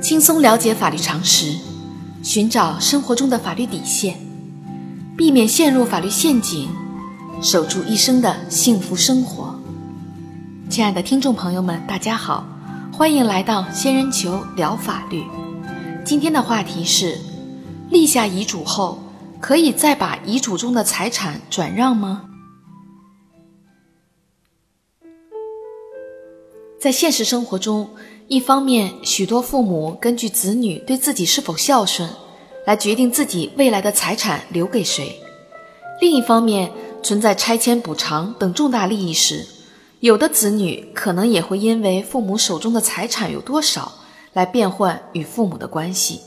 轻松了解法律常识，寻找生活中的法律底线，避免陷入法律陷阱，守住一生的幸福生活。亲爱的听众朋友们，大家好，欢迎来到仙人球聊法律。今天的话题是：立下遗嘱后，可以再把遗嘱中的财产转让吗？在现实生活中，一方面，许多父母根据子女对自己是否孝顺，来决定自己未来的财产留给谁；另一方面，存在拆迁补偿等重大利益时，有的子女可能也会因为父母手中的财产有多少，来变换与父母的关系。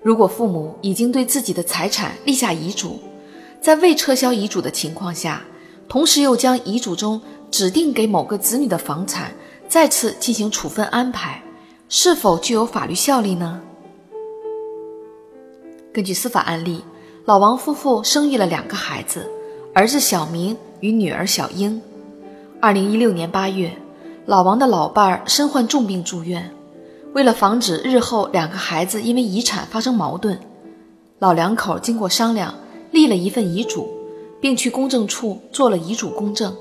如果父母已经对自己的财产立下遗嘱，在未撤销遗嘱的情况下，同时又将遗嘱中指定给某个子女的房产再次进行处分安排，是否具有法律效力呢？根据司法案例，老王夫妇生育了两个孩子，儿子小明与女儿小英。二零一六年八月，老王的老伴儿身患重病住院，为了防止日后两个孩子因为遗产发生矛盾，老两口经过商量，立了一份遗嘱。并去公证处做了遗嘱公证，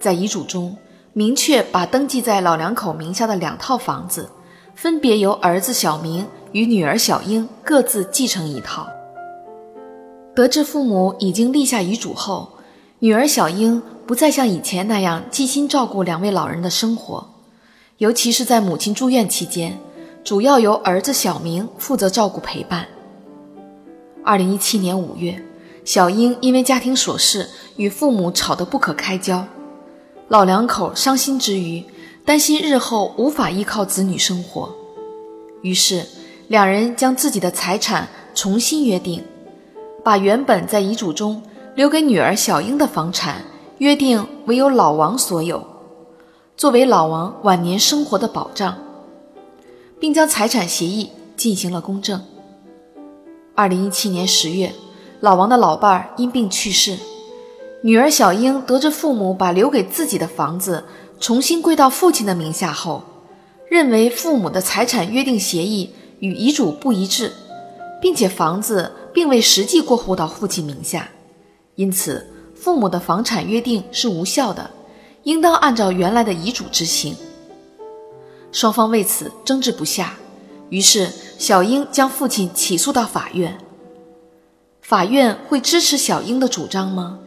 在遗嘱中明确把登记在老两口名下的两套房子，分别由儿子小明与女儿小英各自继承一套。得知父母已经立下遗嘱后，女儿小英不再像以前那样尽心照顾两位老人的生活，尤其是在母亲住院期间，主要由儿子小明负责照顾陪伴。二零一七年五月。小英因为家庭琐事与父母吵得不可开交，老两口伤心之余，担心日后无法依靠子女生活，于是两人将自己的财产重新约定，把原本在遗嘱中留给女儿小英的房产约定为由老王所有，作为老王晚年生活的保障，并将财产协议进行了公证。二零一七年十月。老王的老伴儿因病去世，女儿小英得知父母把留给自己的房子重新归到父亲的名下后，认为父母的财产约定协议与遗嘱不一致，并且房子并未实际过户到父亲名下，因此父母的房产约定是无效的，应当按照原来的遗嘱执行。双方为此争执不下，于是小英将父亲起诉到法院。法院会支持小英的主张吗？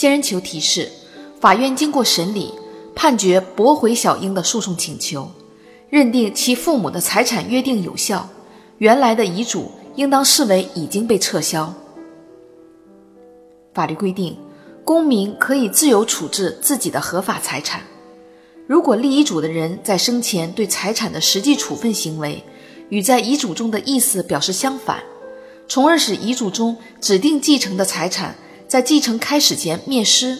仙人球提示：法院经过审理，判决驳回小英的诉讼请求，认定其父母的财产约定有效，原来的遗嘱应当视为已经被撤销。法律规定，公民可以自由处置自己的合法财产。如果立遗嘱的人在生前对财产的实际处分行为，与在遗嘱中的意思表示相反，从而使遗嘱中指定继承的财产在继承开始前灭失、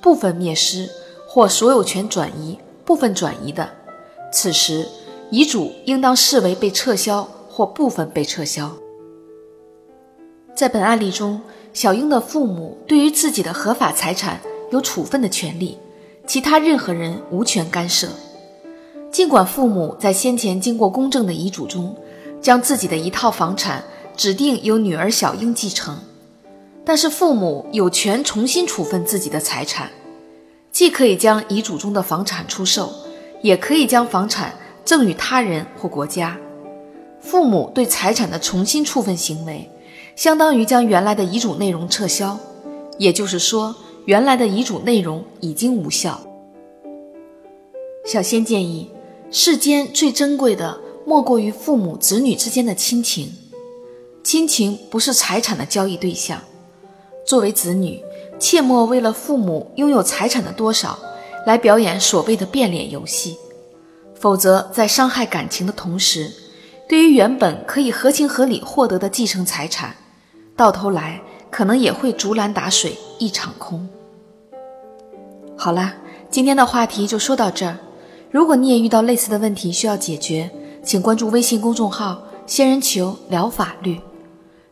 部分灭失或所有权转移、部分转移的，此时遗嘱应当视为被撤销或部分被撤销。在本案例中，小英的父母对于自己的合法财产有处分的权利，其他任何人无权干涉。尽管父母在先前经过公证的遗嘱中，将自己的一套房产指定由女儿小英继承，但是父母有权重新处分自己的财产，既可以将遗嘱中的房产出售，也可以将房产赠与他人或国家。父母对财产的重新处分行为，相当于将原来的遗嘱内容撤销，也就是说，原来的遗嘱内容已经无效。小仙建议。世间最珍贵的，莫过于父母子女之间的亲情。亲情不是财产的交易对象。作为子女，切莫为了父母拥有财产的多少，来表演所谓的变脸游戏。否则，在伤害感情的同时，对于原本可以合情合理获得的继承财产，到头来可能也会竹篮打水一场空。好啦，今天的话题就说到这儿。如果你也遇到类似的问题需要解决，请关注微信公众号“仙人球聊法律”。